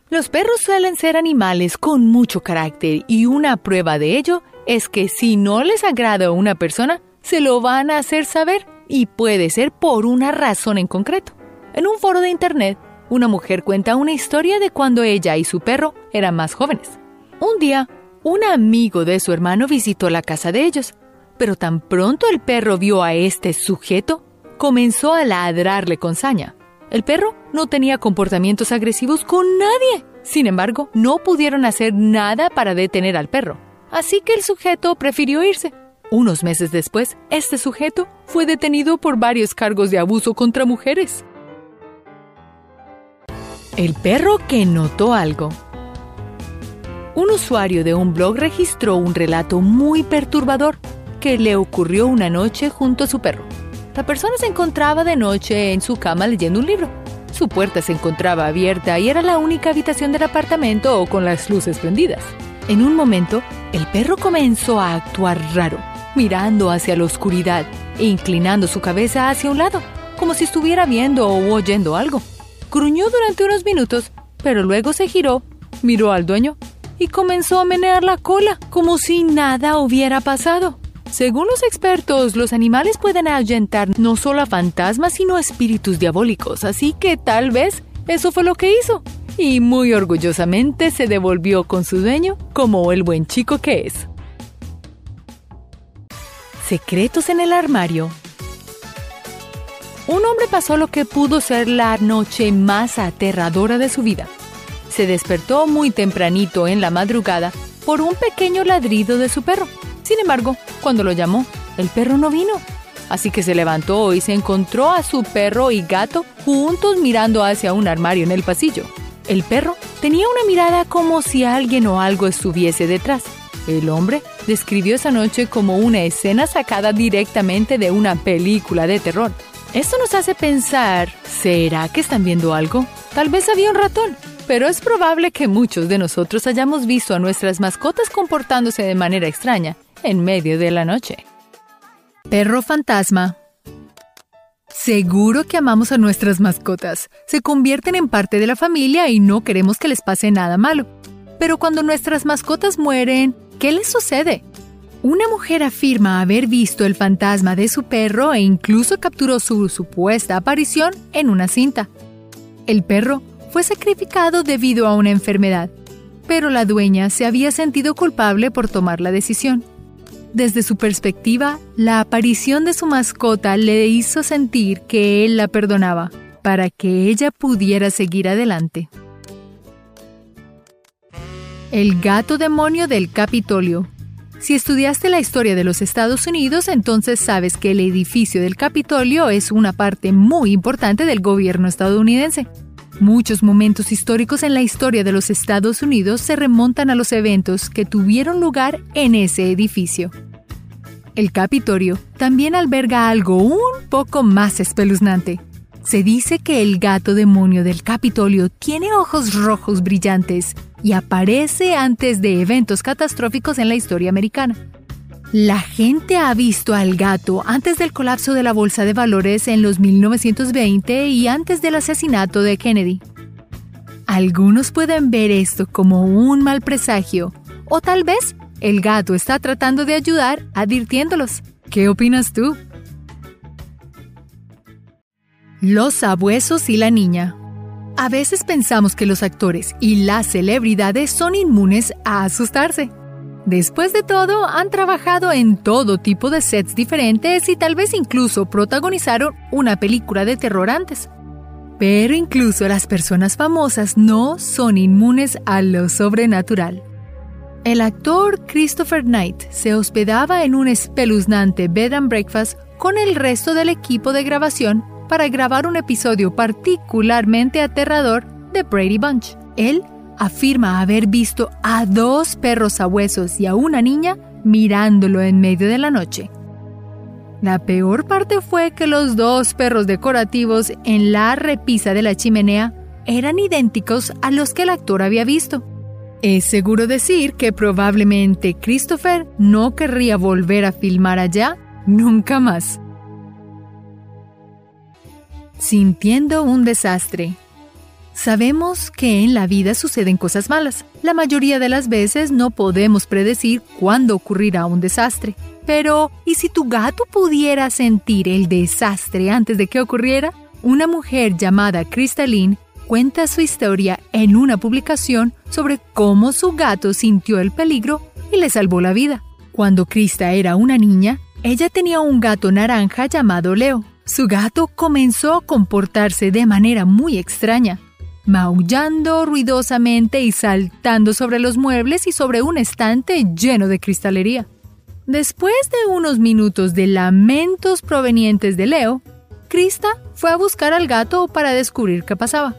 Los perros suelen ser animales con mucho carácter y una prueba de ello es que si no les agrada a una persona, se lo van a hacer saber y puede ser por una razón en concreto. En un foro de internet, una mujer cuenta una historia de cuando ella y su perro eran más jóvenes. Un día, un amigo de su hermano visitó la casa de ellos, pero tan pronto el perro vio a este sujeto, comenzó a ladrarle con saña. El perro no tenía comportamientos agresivos con nadie. Sin embargo, no pudieron hacer nada para detener al perro. Así que el sujeto prefirió irse. Unos meses después, este sujeto fue detenido por varios cargos de abuso contra mujeres. El perro que notó algo. Un usuario de un blog registró un relato muy perturbador que le ocurrió una noche junto a su perro. La persona se encontraba de noche en su cama leyendo un libro. Su puerta se encontraba abierta y era la única habitación del apartamento o con las luces prendidas. En un momento, el perro comenzó a actuar raro, mirando hacia la oscuridad e inclinando su cabeza hacia un lado, como si estuviera viendo o oyendo algo. Gruñó durante unos minutos, pero luego se giró, miró al dueño y comenzó a menear la cola, como si nada hubiera pasado. Según los expertos, los animales pueden ahuyentar no solo a fantasmas, sino a espíritus diabólicos, así que tal vez eso fue lo que hizo. Y muy orgullosamente se devolvió con su dueño como el buen chico que es. Secretos en el armario. Un hombre pasó lo que pudo ser la noche más aterradora de su vida. Se despertó muy tempranito en la madrugada por un pequeño ladrido de su perro. Sin embargo, cuando lo llamó, el perro no vino. Así que se levantó y se encontró a su perro y gato juntos mirando hacia un armario en el pasillo. El perro tenía una mirada como si alguien o algo estuviese detrás. El hombre describió esa noche como una escena sacada directamente de una película de terror. Esto nos hace pensar, ¿será que están viendo algo? Tal vez había un ratón, pero es probable que muchos de nosotros hayamos visto a nuestras mascotas comportándose de manera extraña en medio de la noche. Perro fantasma. Seguro que amamos a nuestras mascotas. Se convierten en parte de la familia y no queremos que les pase nada malo. Pero cuando nuestras mascotas mueren, ¿qué les sucede? Una mujer afirma haber visto el fantasma de su perro e incluso capturó su supuesta aparición en una cinta. El perro fue sacrificado debido a una enfermedad, pero la dueña se había sentido culpable por tomar la decisión. Desde su perspectiva, la aparición de su mascota le hizo sentir que él la perdonaba para que ella pudiera seguir adelante. El gato demonio del Capitolio. Si estudiaste la historia de los Estados Unidos, entonces sabes que el edificio del Capitolio es una parte muy importante del gobierno estadounidense. Muchos momentos históricos en la historia de los Estados Unidos se remontan a los eventos que tuvieron lugar en ese edificio. El Capitolio también alberga algo un poco más espeluznante. Se dice que el gato demonio del Capitolio tiene ojos rojos brillantes y aparece antes de eventos catastróficos en la historia americana. La gente ha visto al gato antes del colapso de la bolsa de valores en los 1920 y antes del asesinato de Kennedy. Algunos pueden ver esto como un mal presagio, o tal vez el gato está tratando de ayudar advirtiéndolos. ¿Qué opinas tú? Los sabuesos y la niña. A veces pensamos que los actores y las celebridades son inmunes a asustarse. Después de todo, han trabajado en todo tipo de sets diferentes y tal vez incluso protagonizaron una película de terror antes. Pero incluso las personas famosas no son inmunes a lo sobrenatural. El actor Christopher Knight se hospedaba en un espeluznante bed and breakfast con el resto del equipo de grabación para grabar un episodio particularmente aterrador de Brady Bunch. Él afirma haber visto a dos perros sabuesos y a una niña mirándolo en medio de la noche. La peor parte fue que los dos perros decorativos en la repisa de la chimenea eran idénticos a los que el actor había visto. Es seguro decir que probablemente Christopher no querría volver a filmar allá nunca más sintiendo un desastre. Sabemos que en la vida suceden cosas malas. La mayoría de las veces no podemos predecir cuándo ocurrirá un desastre. Pero, ¿y si tu gato pudiera sentir el desastre antes de que ocurriera? Una mujer llamada Crystalline cuenta su historia en una publicación sobre cómo su gato sintió el peligro y le salvó la vida. Cuando Krista era una niña, ella tenía un gato naranja llamado Leo. Su gato comenzó a comportarse de manera muy extraña, maullando ruidosamente y saltando sobre los muebles y sobre un estante lleno de cristalería. Después de unos minutos de lamentos provenientes de Leo, Krista fue a buscar al gato para descubrir qué pasaba.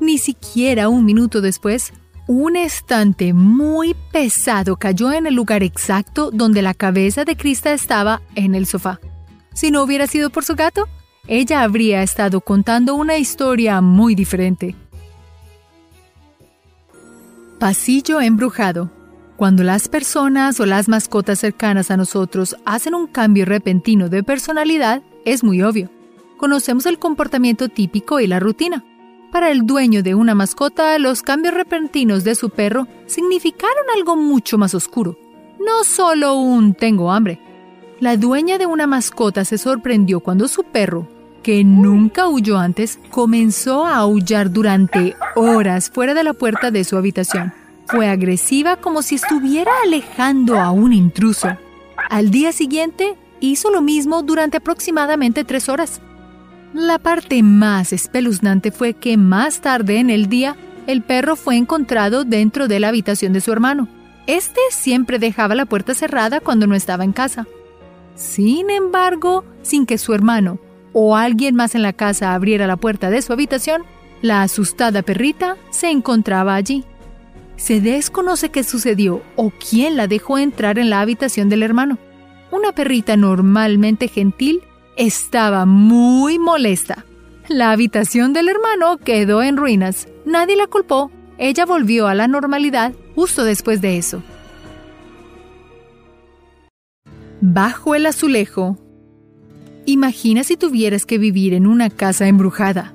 Ni siquiera un minuto después, un estante muy pesado cayó en el lugar exacto donde la cabeza de Krista estaba en el sofá. Si no hubiera sido por su gato, ella habría estado contando una historia muy diferente. Pasillo embrujado. Cuando las personas o las mascotas cercanas a nosotros hacen un cambio repentino de personalidad, es muy obvio. Conocemos el comportamiento típico y la rutina. Para el dueño de una mascota, los cambios repentinos de su perro significaron algo mucho más oscuro. No solo un tengo hambre, la dueña de una mascota se sorprendió cuando su perro, que nunca huyó antes, comenzó a aullar durante horas fuera de la puerta de su habitación. Fue agresiva como si estuviera alejando a un intruso. Al día siguiente, hizo lo mismo durante aproximadamente tres horas. La parte más espeluznante fue que más tarde en el día, el perro fue encontrado dentro de la habitación de su hermano. Este siempre dejaba la puerta cerrada cuando no estaba en casa. Sin embargo, sin que su hermano o alguien más en la casa abriera la puerta de su habitación, la asustada perrita se encontraba allí. Se desconoce qué sucedió o quién la dejó entrar en la habitación del hermano. Una perrita normalmente gentil estaba muy molesta. La habitación del hermano quedó en ruinas. Nadie la culpó. Ella volvió a la normalidad justo después de eso. Bajo el azulejo. Imagina si tuvieras que vivir en una casa embrujada.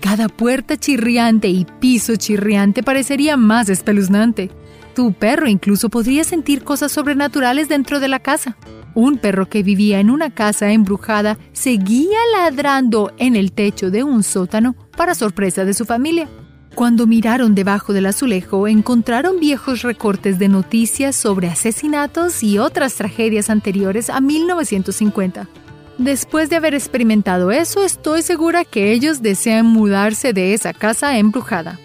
Cada puerta chirriante y piso chirriante parecería más espeluznante. Tu perro incluso podría sentir cosas sobrenaturales dentro de la casa. Un perro que vivía en una casa embrujada seguía ladrando en el techo de un sótano para sorpresa de su familia. Cuando miraron debajo del azulejo, encontraron viejos recortes de noticias sobre asesinatos y otras tragedias anteriores a 1950. Después de haber experimentado eso, estoy segura que ellos desean mudarse de esa casa embrujada.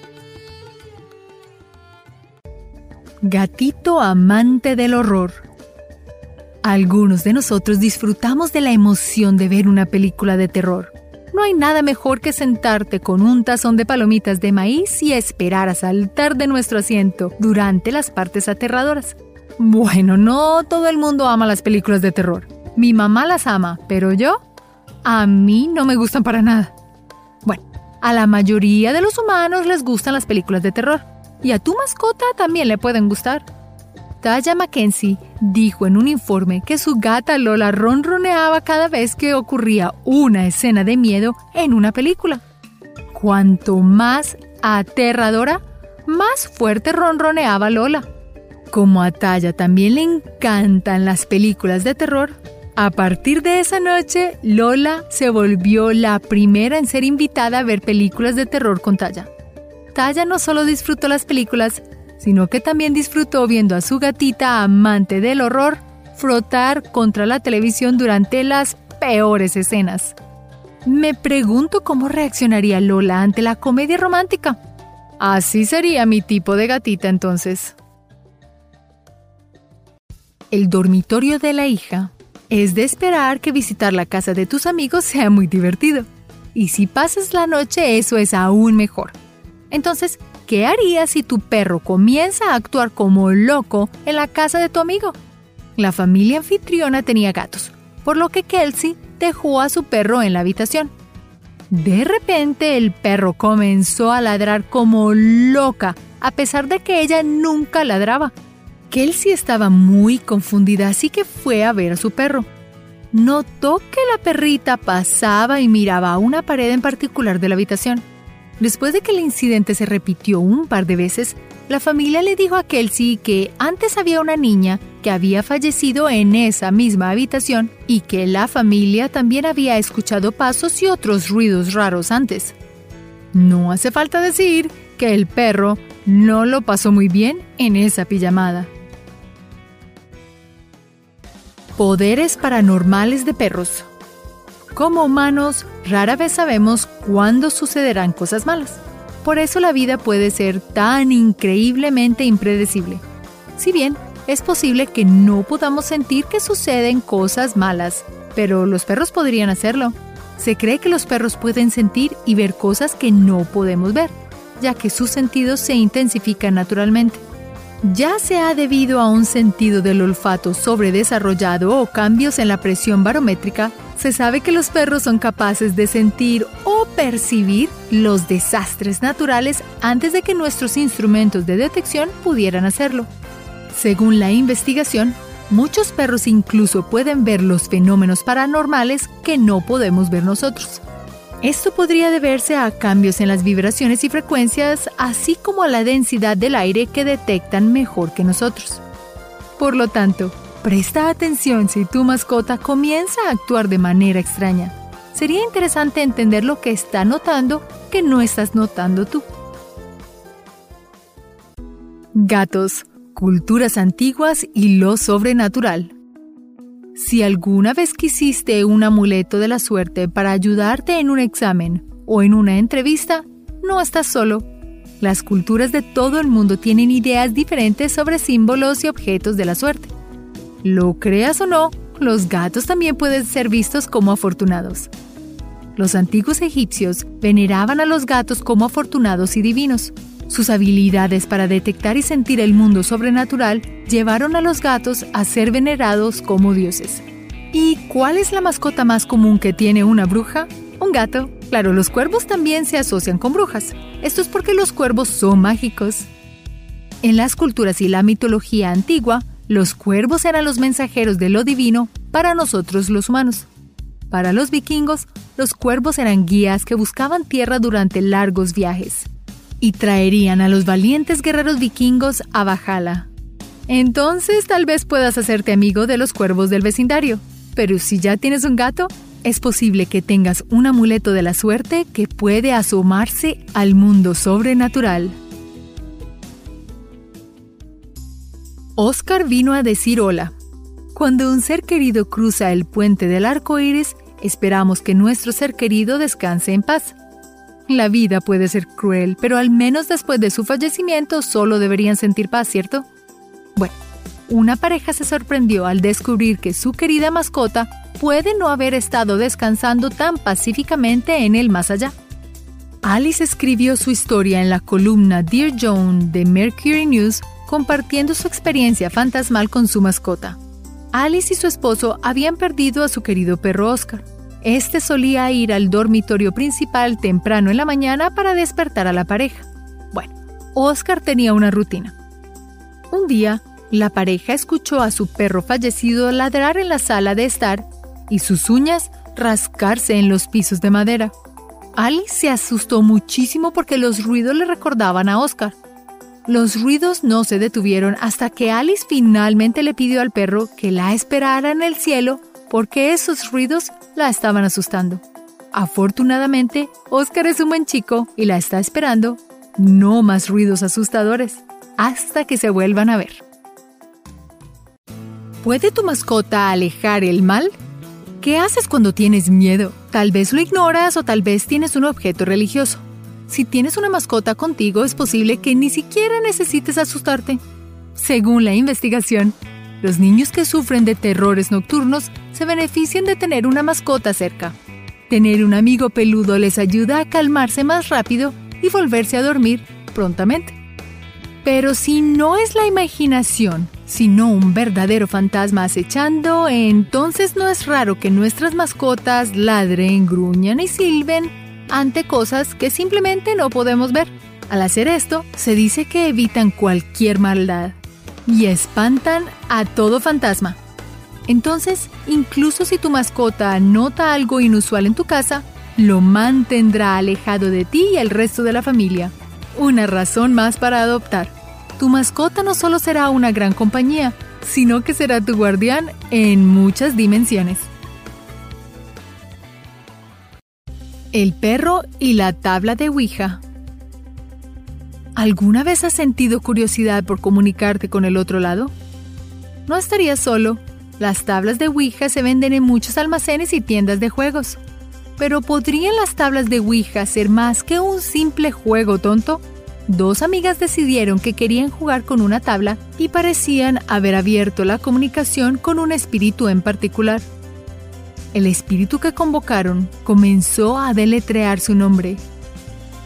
Gatito amante del horror. Algunos de nosotros disfrutamos de la emoción de ver una película de terror. No hay nada mejor que sentarte con un tazón de palomitas de maíz y esperar a saltar de nuestro asiento durante las partes aterradoras. Bueno, no todo el mundo ama las películas de terror. Mi mamá las ama, pero yo, a mí no me gustan para nada. Bueno, a la mayoría de los humanos les gustan las películas de terror. Y a tu mascota también le pueden gustar. Taya Mackenzie dijo en un informe que su gata Lola ronroneaba cada vez que ocurría una escena de miedo en una película. Cuanto más aterradora, más fuerte ronroneaba Lola. Como a Taya también le encantan las películas de terror, a partir de esa noche, Lola se volvió la primera en ser invitada a ver películas de terror con Taya. Taya no solo disfrutó las películas, sino que también disfrutó viendo a su gatita amante del horror frotar contra la televisión durante las peores escenas. Me pregunto cómo reaccionaría Lola ante la comedia romántica. Así sería mi tipo de gatita entonces. El dormitorio de la hija es de esperar que visitar la casa de tus amigos sea muy divertido. Y si pasas la noche, eso es aún mejor. Entonces, ¿qué harías si tu perro comienza a actuar como loco en la casa de tu amigo? La familia anfitriona tenía gatos, por lo que Kelsey dejó a su perro en la habitación. De repente el perro comenzó a ladrar como loca, a pesar de que ella nunca ladraba. Kelsey estaba muy confundida, así que fue a ver a su perro. Notó que la perrita pasaba y miraba a una pared en particular de la habitación. Después de que el incidente se repitió un par de veces, la familia le dijo a Kelsey que antes había una niña que había fallecido en esa misma habitación y que la familia también había escuchado pasos y otros ruidos raros antes. No hace falta decir que el perro no lo pasó muy bien en esa pijamada. Poderes paranormales de perros. Como humanos, rara vez sabemos cuándo sucederán cosas malas. Por eso la vida puede ser tan increíblemente impredecible. Si bien es posible que no podamos sentir que suceden cosas malas, pero los perros podrían hacerlo. Se cree que los perros pueden sentir y ver cosas que no podemos ver, ya que sus sentidos se intensifican naturalmente ya sea debido a un sentido del olfato sobredesarrollado o cambios en la presión barométrica, se sabe que los perros son capaces de sentir o percibir los desastres naturales antes de que nuestros instrumentos de detección pudieran hacerlo. Según la investigación, muchos perros incluso pueden ver los fenómenos paranormales que no podemos ver nosotros. Esto podría deberse a cambios en las vibraciones y frecuencias, así como a la densidad del aire que detectan mejor que nosotros. Por lo tanto, presta atención si tu mascota comienza a actuar de manera extraña. Sería interesante entender lo que está notando que no estás notando tú. Gatos, culturas antiguas y lo sobrenatural. Si alguna vez quisiste un amuleto de la suerte para ayudarte en un examen o en una entrevista, no estás solo. Las culturas de todo el mundo tienen ideas diferentes sobre símbolos y objetos de la suerte. Lo creas o no, los gatos también pueden ser vistos como afortunados. Los antiguos egipcios veneraban a los gatos como afortunados y divinos. Sus habilidades para detectar y sentir el mundo sobrenatural llevaron a los gatos a ser venerados como dioses. ¿Y cuál es la mascota más común que tiene una bruja? Un gato. Claro, los cuervos también se asocian con brujas. Esto es porque los cuervos son mágicos. En las culturas y la mitología antigua, los cuervos eran los mensajeros de lo divino para nosotros los humanos. Para los vikingos, los cuervos eran guías que buscaban tierra durante largos viajes y traerían a los valientes guerreros vikingos a Bajala. Entonces tal vez puedas hacerte amigo de los cuervos del vecindario, pero si ya tienes un gato, es posible que tengas un amuleto de la suerte que puede asomarse al mundo sobrenatural. Oscar vino a decir hola. Cuando un ser querido cruza el puente del arco iris, esperamos que nuestro ser querido descanse en paz. La vida puede ser cruel, pero al menos después de su fallecimiento solo deberían sentir paz, ¿cierto? Bueno, una pareja se sorprendió al descubrir que su querida mascota puede no haber estado descansando tan pacíficamente en el más allá. Alice escribió su historia en la columna Dear Joan de Mercury News compartiendo su experiencia fantasmal con su mascota. Alice y su esposo habían perdido a su querido perro Oscar. Este solía ir al dormitorio principal temprano en la mañana para despertar a la pareja. Bueno, Oscar tenía una rutina. Un día, la pareja escuchó a su perro fallecido ladrar en la sala de estar y sus uñas rascarse en los pisos de madera. Alice se asustó muchísimo porque los ruidos le recordaban a Oscar. Los ruidos no se detuvieron hasta que Alice finalmente le pidió al perro que la esperara en el cielo porque esos ruidos la estaban asustando. Afortunadamente, Oscar es un buen chico y la está esperando. No más ruidos asustadores hasta que se vuelvan a ver. ¿Puede tu mascota alejar el mal? ¿Qué haces cuando tienes miedo? Tal vez lo ignoras o tal vez tienes un objeto religioso. Si tienes una mascota contigo es posible que ni siquiera necesites asustarte. Según la investigación, los niños que sufren de terrores nocturnos se benefician de tener una mascota cerca. Tener un amigo peludo les ayuda a calmarse más rápido y volverse a dormir prontamente. Pero si no es la imaginación, sino un verdadero fantasma acechando, entonces no es raro que nuestras mascotas ladren, gruñan y silben ante cosas que simplemente no podemos ver. Al hacer esto, se dice que evitan cualquier maldad y espantan a todo fantasma. Entonces, incluso si tu mascota nota algo inusual en tu casa, lo mantendrá alejado de ti y el resto de la familia. Una razón más para adoptar. Tu mascota no solo será una gran compañía, sino que será tu guardián en muchas dimensiones. El perro y la tabla de Ouija. ¿Alguna vez has sentido curiosidad por comunicarte con el otro lado? No estarías solo. Las tablas de Ouija se venden en muchos almacenes y tiendas de juegos. Pero ¿podrían las tablas de Ouija ser más que un simple juego tonto? Dos amigas decidieron que querían jugar con una tabla y parecían haber abierto la comunicación con un espíritu en particular. El espíritu que convocaron comenzó a deletrear su nombre.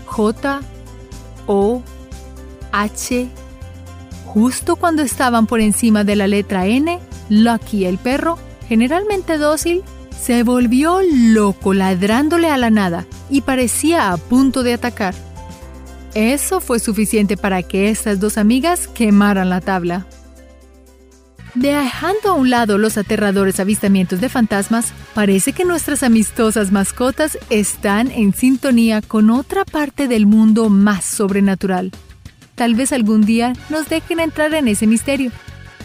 J O H. Justo cuando estaban por encima de la letra N, Lucky el perro, generalmente dócil, se volvió loco ladrándole a la nada y parecía a punto de atacar. Eso fue suficiente para que estas dos amigas quemaran la tabla. Dejando a un lado los aterradores avistamientos de fantasmas, parece que nuestras amistosas mascotas están en sintonía con otra parte del mundo más sobrenatural. Tal vez algún día nos dejen entrar en ese misterio.